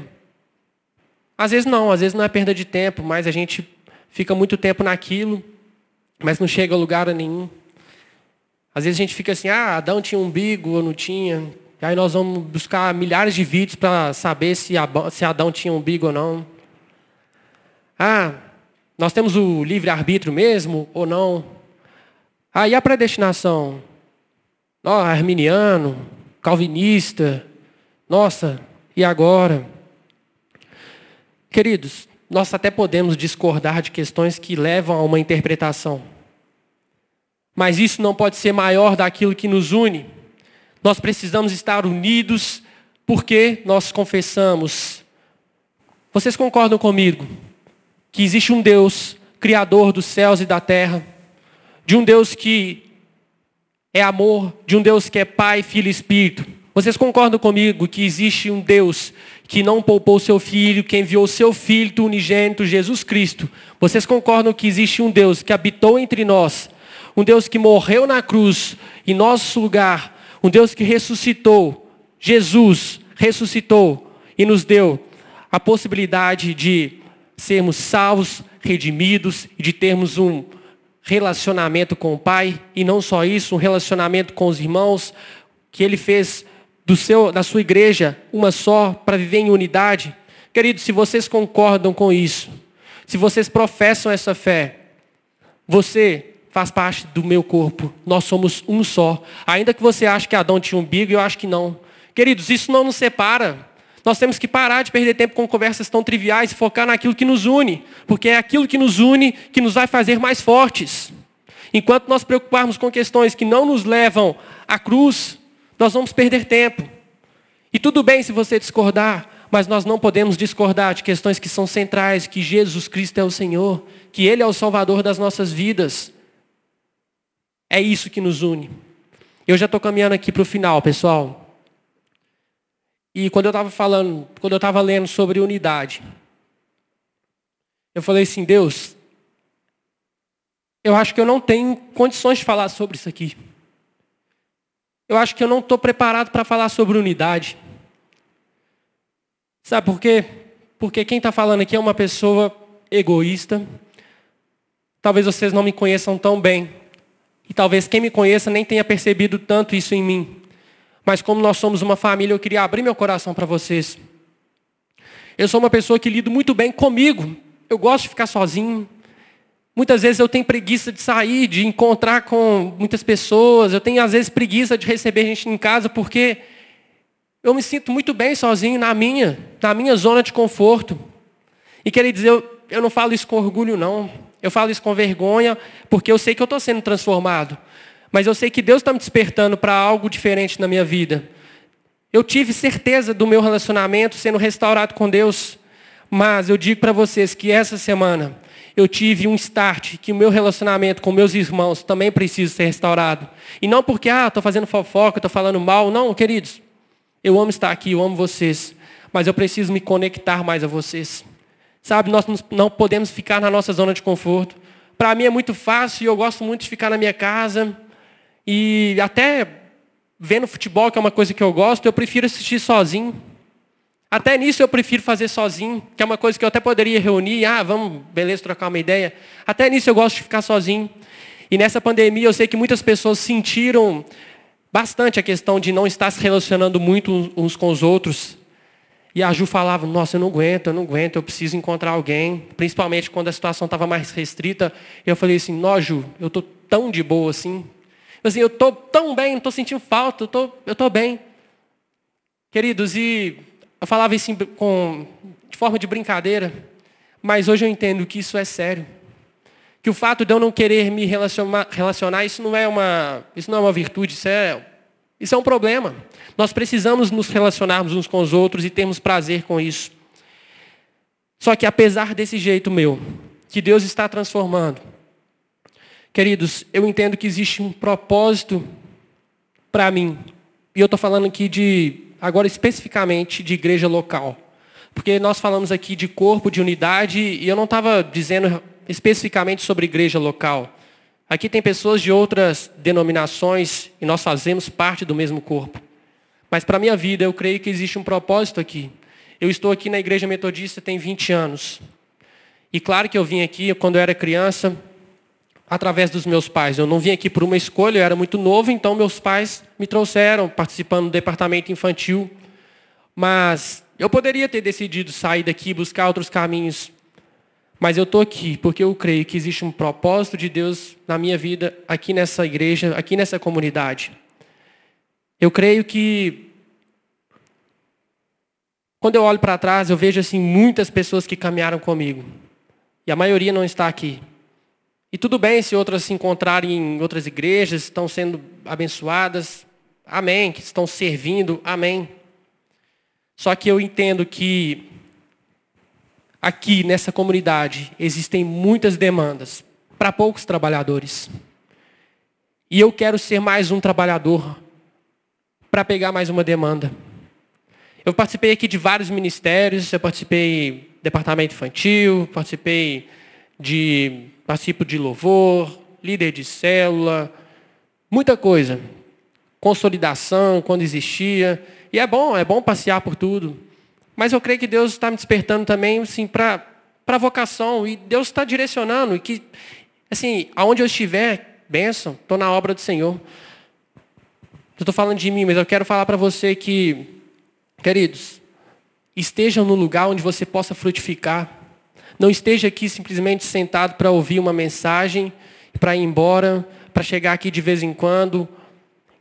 às vezes não, às vezes não é perda de tempo, mas a gente fica muito tempo naquilo, mas não chega a lugar nenhum. Às vezes a gente fica assim, ah, Adão tinha umbigo ou não tinha. E aí nós vamos buscar milhares de vídeos para saber se Adão tinha umbigo ou não. Ah, nós temos o livre-arbítrio mesmo ou não? Ah, e a predestinação? Oh, arminiano, calvinista. Nossa, e agora? Queridos, nós até podemos discordar de questões que levam a uma interpretação. Mas isso não pode ser maior daquilo que nos une. Nós precisamos estar unidos porque nós confessamos. Vocês concordam comigo que existe um Deus criador dos céus e da terra, de um Deus que é amor, de um Deus que é Pai, Filho e Espírito. Vocês concordam comigo que existe um Deus que não poupou seu filho, que enviou seu filho unigênito, Jesus Cristo? Vocês concordam que existe um Deus que habitou entre nós, um Deus que morreu na cruz em nosso lugar, um Deus que ressuscitou, Jesus ressuscitou e nos deu a possibilidade de sermos salvos, redimidos e de termos um relacionamento com o Pai e não só isso, um relacionamento com os irmãos que ele fez do seu, da sua igreja uma só para viver em unidade. Queridos, se vocês concordam com isso, se vocês professam essa fé, você faz parte do meu corpo. Nós somos um só. Ainda que você ache que Adão tinha um umbigo, eu acho que não. Queridos, isso não nos separa. Nós temos que parar de perder tempo com conversas tão triviais e focar naquilo que nos une, porque é aquilo que nos une que nos vai fazer mais fortes. Enquanto nós preocuparmos com questões que não nos levam à cruz, nós vamos perder tempo. E tudo bem se você discordar, mas nós não podemos discordar de questões que são centrais, que Jesus Cristo é o Senhor, que Ele é o Salvador das nossas vidas. É isso que nos une. Eu já estou caminhando aqui para o final, pessoal. E quando eu estava falando, quando eu estava lendo sobre unidade, eu falei assim, Deus, eu acho que eu não tenho condições de falar sobre isso aqui. Eu acho que eu não estou preparado para falar sobre unidade. Sabe por quê? Porque quem está falando aqui é uma pessoa egoísta. Talvez vocês não me conheçam tão bem. E talvez quem me conheça nem tenha percebido tanto isso em mim. Mas como nós somos uma família, eu queria abrir meu coração para vocês. Eu sou uma pessoa que lido muito bem comigo. Eu gosto de ficar sozinho. Muitas vezes eu tenho preguiça de sair, de encontrar com muitas pessoas. Eu tenho, às vezes, preguiça de receber gente em casa, porque eu me sinto muito bem sozinho na minha, na minha zona de conforto. E queria dizer, eu, eu não falo isso com orgulho, não. Eu falo isso com vergonha, porque eu sei que eu estou sendo transformado. Mas eu sei que Deus está me despertando para algo diferente na minha vida. Eu tive certeza do meu relacionamento sendo restaurado com Deus. Mas eu digo para vocês que essa semana eu tive um start que o meu relacionamento com meus irmãos também precisa ser restaurado. E não porque, ah, estou fazendo fofoca, estou falando mal. Não, queridos. Eu amo estar aqui, eu amo vocês. Mas eu preciso me conectar mais a vocês. Sabe, nós não podemos ficar na nossa zona de conforto. Para mim é muito fácil, eu gosto muito de ficar na minha casa. E até vendo futebol, que é uma coisa que eu gosto, eu prefiro assistir sozinho. Até nisso eu prefiro fazer sozinho, que é uma coisa que eu até poderia reunir, ah, vamos, beleza, trocar uma ideia. Até nisso eu gosto de ficar sozinho. E nessa pandemia eu sei que muitas pessoas sentiram bastante a questão de não estar se relacionando muito uns com os outros. E a Ju falava, nossa, eu não aguento, eu não aguento, eu preciso encontrar alguém. Principalmente quando a situação estava mais restrita. Eu falei assim, nó Ju, eu estou tão de boa assim. Eu, assim, eu estou tão bem, estou sentindo falta, eu estou tô bem. Queridos, e eu falava isso com, de forma de brincadeira, mas hoje eu entendo que isso é sério. Que o fato de eu não querer me relacionar, relacionar isso, não é uma, isso não é uma virtude, isso é isso é um problema. Nós precisamos nos relacionarmos uns com os outros e termos prazer com isso. Só que apesar desse jeito meu, que Deus está transformando, queridos, eu entendo que existe um propósito para mim. E eu estou falando aqui de, agora especificamente, de igreja local. Porque nós falamos aqui de corpo, de unidade, e eu não estava dizendo especificamente sobre igreja local. Aqui tem pessoas de outras denominações e nós fazemos parte do mesmo corpo. Mas para a minha vida, eu creio que existe um propósito aqui. Eu estou aqui na igreja metodista tem 20 anos. E claro que eu vim aqui quando eu era criança, através dos meus pais. Eu não vim aqui por uma escolha, eu era muito novo, então meus pais me trouxeram, participando do departamento infantil. Mas eu poderia ter decidido sair daqui buscar outros caminhos. Mas eu estou aqui porque eu creio que existe um propósito de Deus na minha vida, aqui nessa igreja, aqui nessa comunidade. Eu creio que quando eu olho para trás, eu vejo assim muitas pessoas que caminharam comigo. E a maioria não está aqui. E tudo bem se outras se encontrarem em outras igrejas, estão sendo abençoadas. Amém. Que estão servindo. Amém. Só que eu entendo que aqui nessa comunidade existem muitas demandas para poucos trabalhadores. E eu quero ser mais um trabalhador para pegar mais uma demanda. Eu participei aqui de vários ministérios, eu participei departamento infantil, participei de participo de louvor, líder de célula, muita coisa. Consolidação quando existia. E é bom, é bom passear por tudo. Mas eu creio que Deus está me despertando também assim, para a vocação. E Deus está direcionando. E que, assim, aonde eu estiver, Bênção, estou na obra do Senhor. Eu estou falando de mim, mas eu quero falar para você que, queridos, estejam no lugar onde você possa frutificar. Não esteja aqui simplesmente sentado para ouvir uma mensagem, para ir embora, para chegar aqui de vez em quando.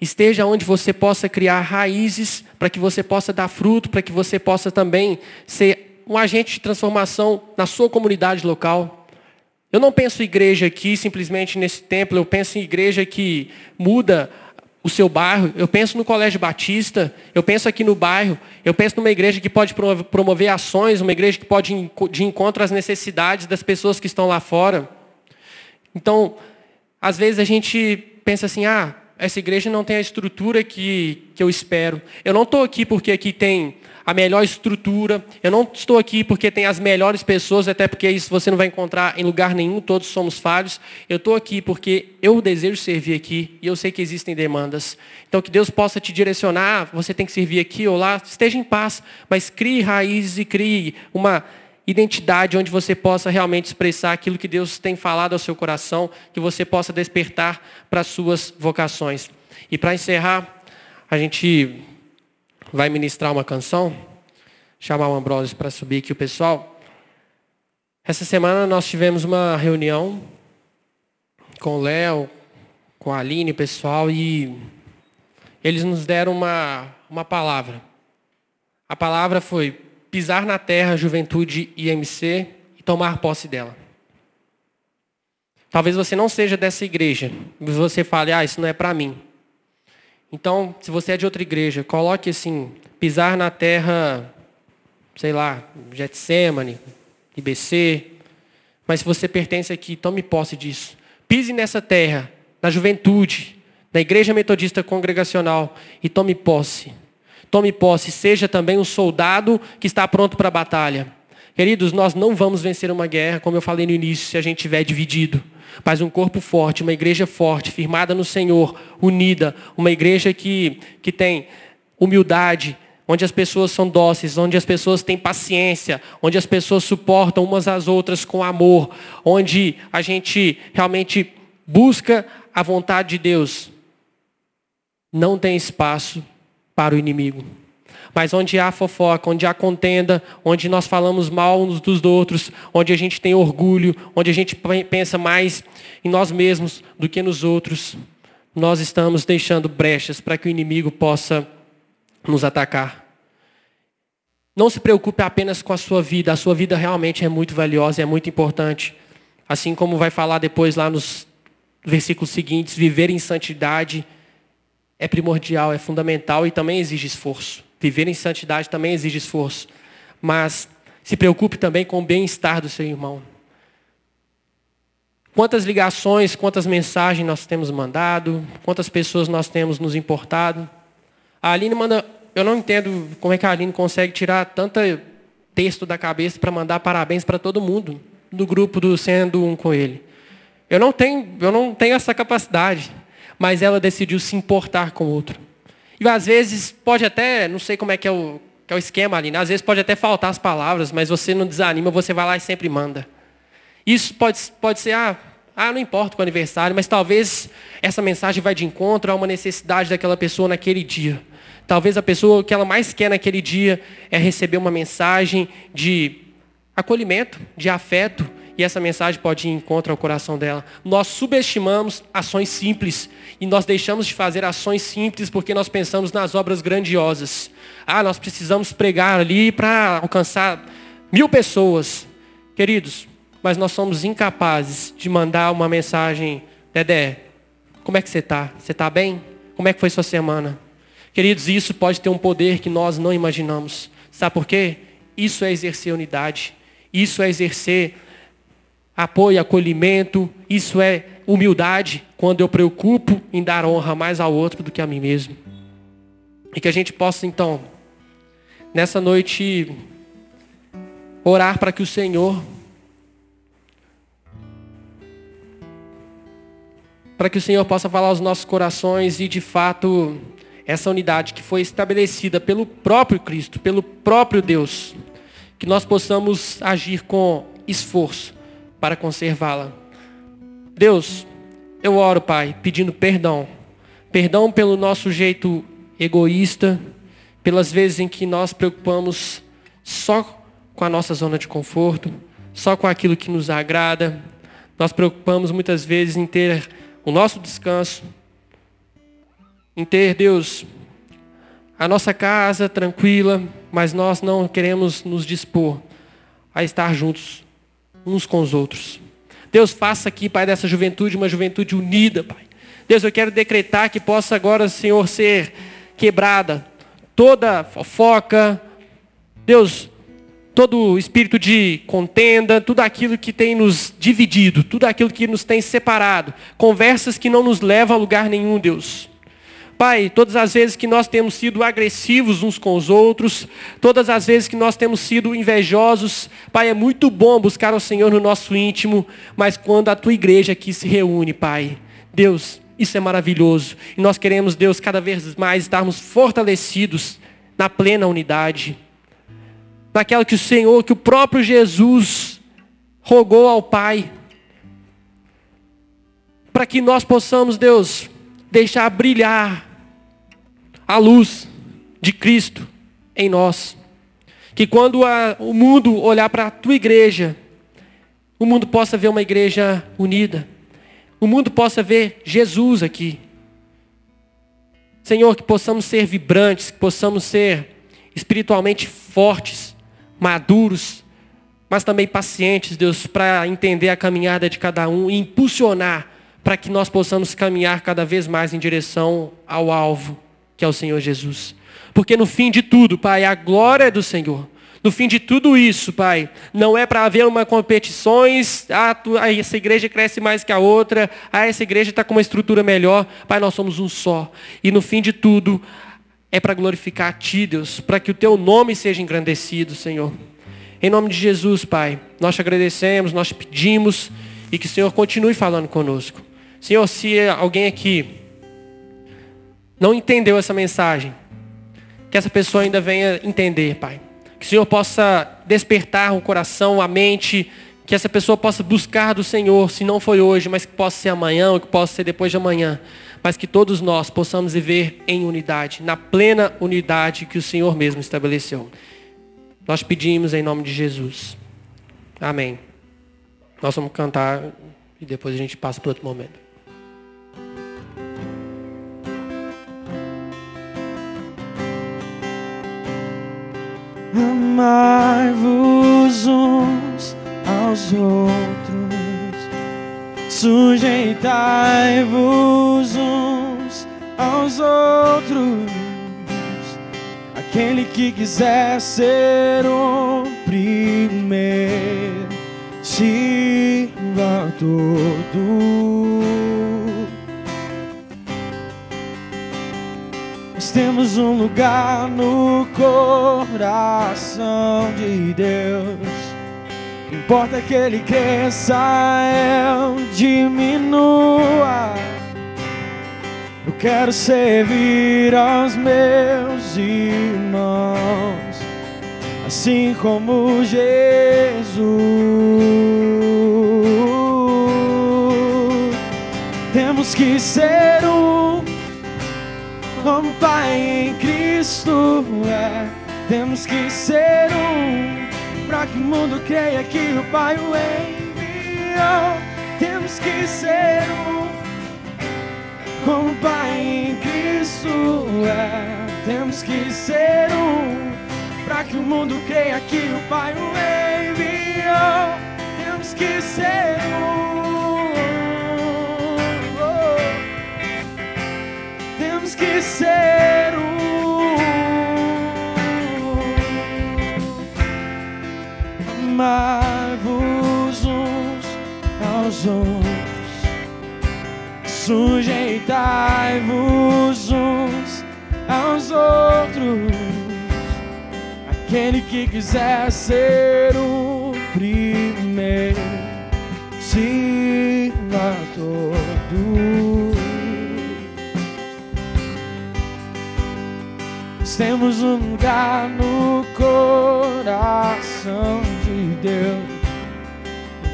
Esteja onde você possa criar raízes, para que você possa dar fruto, para que você possa também ser um agente de transformação na sua comunidade local. Eu não penso igreja aqui simplesmente nesse templo, eu penso em igreja que muda o seu bairro, eu penso no colégio batista, eu penso aqui no bairro, eu penso numa igreja que pode promover ações, uma igreja que pode ir de encontro às necessidades das pessoas que estão lá fora. Então, às vezes a gente pensa assim, ah, essa igreja não tem a estrutura que, que eu espero. Eu não estou aqui porque aqui tem a melhor estrutura. Eu não estou aqui porque tem as melhores pessoas, até porque isso você não vai encontrar em lugar nenhum, todos somos falhos. Eu estou aqui porque eu desejo servir aqui e eu sei que existem demandas. Então que Deus possa te direcionar, você tem que servir aqui ou lá, esteja em paz, mas crie raízes e crie uma identidade onde você possa realmente expressar aquilo que Deus tem falado ao seu coração, que você possa despertar para as suas vocações. E para encerrar, a gente vai ministrar uma canção, chamar o Ambrosio para subir aqui o pessoal. Essa semana nós tivemos uma reunião com o Léo, com a Aline, o pessoal, e eles nos deram uma, uma palavra. A palavra foi pisar na terra, juventude IMC e tomar posse dela. Talvez você não seja dessa igreja, mas você fale, ah, isso não é para mim. Então, se você é de outra igreja, coloque assim, pisar na terra, sei lá, Getsemane, IBC. Mas se você pertence aqui, tome posse disso. Pise nessa terra, na juventude, na igreja metodista congregacional e tome posse. Tome posse, seja também um soldado que está pronto para a batalha. Queridos, nós não vamos vencer uma guerra, como eu falei no início, se a gente estiver dividido. Mas um corpo forte, uma igreja forte, firmada no Senhor, unida, uma igreja que, que tem humildade, onde as pessoas são dóceis, onde as pessoas têm paciência, onde as pessoas suportam umas às outras com amor, onde a gente realmente busca a vontade de Deus. Não tem espaço para o inimigo. Mas onde há fofoca, onde há contenda, onde nós falamos mal uns dos outros, onde a gente tem orgulho, onde a gente pensa mais em nós mesmos do que nos outros, nós estamos deixando brechas para que o inimigo possa nos atacar. Não se preocupe apenas com a sua vida, a sua vida realmente é muito valiosa é muito importante. Assim como vai falar depois lá nos versículos seguintes, viver em santidade é primordial, é fundamental e também exige esforço. Viver em santidade também exige esforço. Mas se preocupe também com o bem-estar do seu irmão. Quantas ligações, quantas mensagens nós temos mandado, quantas pessoas nós temos nos importado. A Aline manda, eu não entendo como é que a Aline consegue tirar tanto texto da cabeça para mandar parabéns para todo mundo do grupo do Sendo Um com ele. Eu não tenho, eu não tenho essa capacidade mas ela decidiu se importar com o outro. E às vezes pode até, não sei como é que é o, que é o esquema ali, né? às vezes pode até faltar as palavras, mas você não desanima, você vai lá e sempre manda. Isso pode, pode ser, ah, ah, não importa com o aniversário, mas talvez essa mensagem vai de encontro a uma necessidade daquela pessoa naquele dia. Talvez a pessoa que ela mais quer naquele dia é receber uma mensagem de acolhimento, de afeto, e essa mensagem pode ir em encontro ao coração dela. Nós subestimamos ações simples e nós deixamos de fazer ações simples porque nós pensamos nas obras grandiosas. Ah, nós precisamos pregar ali para alcançar mil pessoas. Queridos, mas nós somos incapazes de mandar uma mensagem, Dedé, como é que você está? Você está bem? Como é que foi sua semana? Queridos, isso pode ter um poder que nós não imaginamos. Sabe por quê? Isso é exercer unidade. Isso é exercer apoio, acolhimento. Isso é humildade quando eu preocupo em dar honra mais ao outro do que a mim mesmo. E que a gente possa, então, nessa noite, orar para que o Senhor, para que o Senhor possa falar aos nossos corações e, de fato, essa unidade que foi estabelecida pelo próprio Cristo, pelo próprio Deus, que nós possamos agir com esforço para conservá-la. Deus, eu oro, Pai, pedindo perdão. Perdão pelo nosso jeito egoísta, pelas vezes em que nós preocupamos só com a nossa zona de conforto, só com aquilo que nos agrada. Nós preocupamos muitas vezes em ter o nosso descanso, em ter, Deus, a nossa casa tranquila, mas nós não queremos nos dispor a estar juntos uns com os outros. Deus, faça aqui, Pai, dessa juventude uma juventude unida, Pai. Deus, eu quero decretar que possa agora, Senhor, ser quebrada toda fofoca, Deus, todo espírito de contenda, tudo aquilo que tem nos dividido, tudo aquilo que nos tem separado, conversas que não nos levam a lugar nenhum, Deus. Pai, todas as vezes que nós temos sido agressivos uns com os outros, todas as vezes que nós temos sido invejosos, Pai, é muito bom buscar o Senhor no nosso íntimo, mas quando a tua igreja aqui se reúne, Pai, Deus, isso é maravilhoso. E nós queremos, Deus, cada vez mais estarmos fortalecidos na plena unidade. Naquela que o Senhor, que o próprio Jesus rogou ao Pai. Para que nós possamos, Deus, deixar brilhar a luz de Cristo em nós. Que quando a, o mundo olhar para a tua igreja, o mundo possa ver uma igreja unida o mundo possa ver Jesus aqui. Senhor, que possamos ser vibrantes, que possamos ser espiritualmente fortes, maduros, mas também pacientes, Deus, para entender a caminhada de cada um e impulsionar para que nós possamos caminhar cada vez mais em direção ao alvo, que é o Senhor Jesus. Porque no fim de tudo, Pai, a glória é do Senhor. No fim de tudo isso, Pai, não é para haver uma competições, ah, tu, ah, essa igreja cresce mais que a outra, ah, essa igreja está com uma estrutura melhor. Pai, nós somos um só. E no fim de tudo, é para glorificar a Ti, Deus, para que o Teu nome seja engrandecido, Senhor. Em nome de Jesus, Pai, nós te agradecemos, nós te pedimos e que o Senhor continue falando conosco. Senhor, se alguém aqui não entendeu essa mensagem, que essa pessoa ainda venha entender, Pai. Que o Senhor possa despertar o coração, a mente, que essa pessoa possa buscar do Senhor, se não foi hoje, mas que possa ser amanhã, ou que possa ser depois de amanhã. Mas que todos nós possamos viver em unidade, na plena unidade que o Senhor mesmo estabeleceu. Nós pedimos em nome de Jesus. Amém. Nós vamos cantar e depois a gente passa para outro momento. Amai-vos uns aos outros, sujeitai-vos uns aos outros. Aquele que quiser ser o primeiro, sirva todos. Temos um lugar no coração de Deus. Importa que Ele cresça, eu diminua. Eu quero servir aos meus irmãos, assim como Jesus. Temos que ser como Pai em Cristo é. Temos que ser um, para que o mundo creia que o Pai o enviou. Temos que ser um, como Pai em Cristo é. Temos que ser um, para que o mundo creia que o Pai o enviou. Temos que ser um. Temos que ser um. Amai-vos uns aos outros, sujeitai-vos uns aos outros. Aquele que quiser ser o primeiro, sirva Temos um lugar no coração de Deus.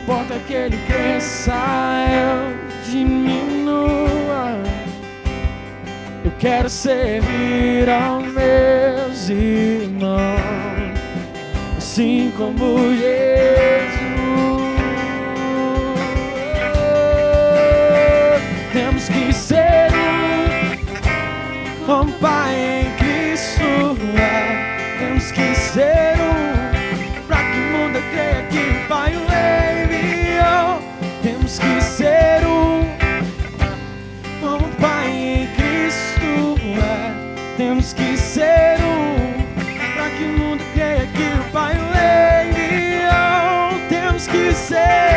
Importa que Ele cresça, eu diminua. Eu quero servir aos meus irmãos, assim como Jesus. Temos que ser um, sincero Pra que o mundo creia que o Pai o enviou. Temos que ser um Como o Pai em Cristo é. Temos que ser um Pra que o mundo creia que o Pai o enviou. Temos que ser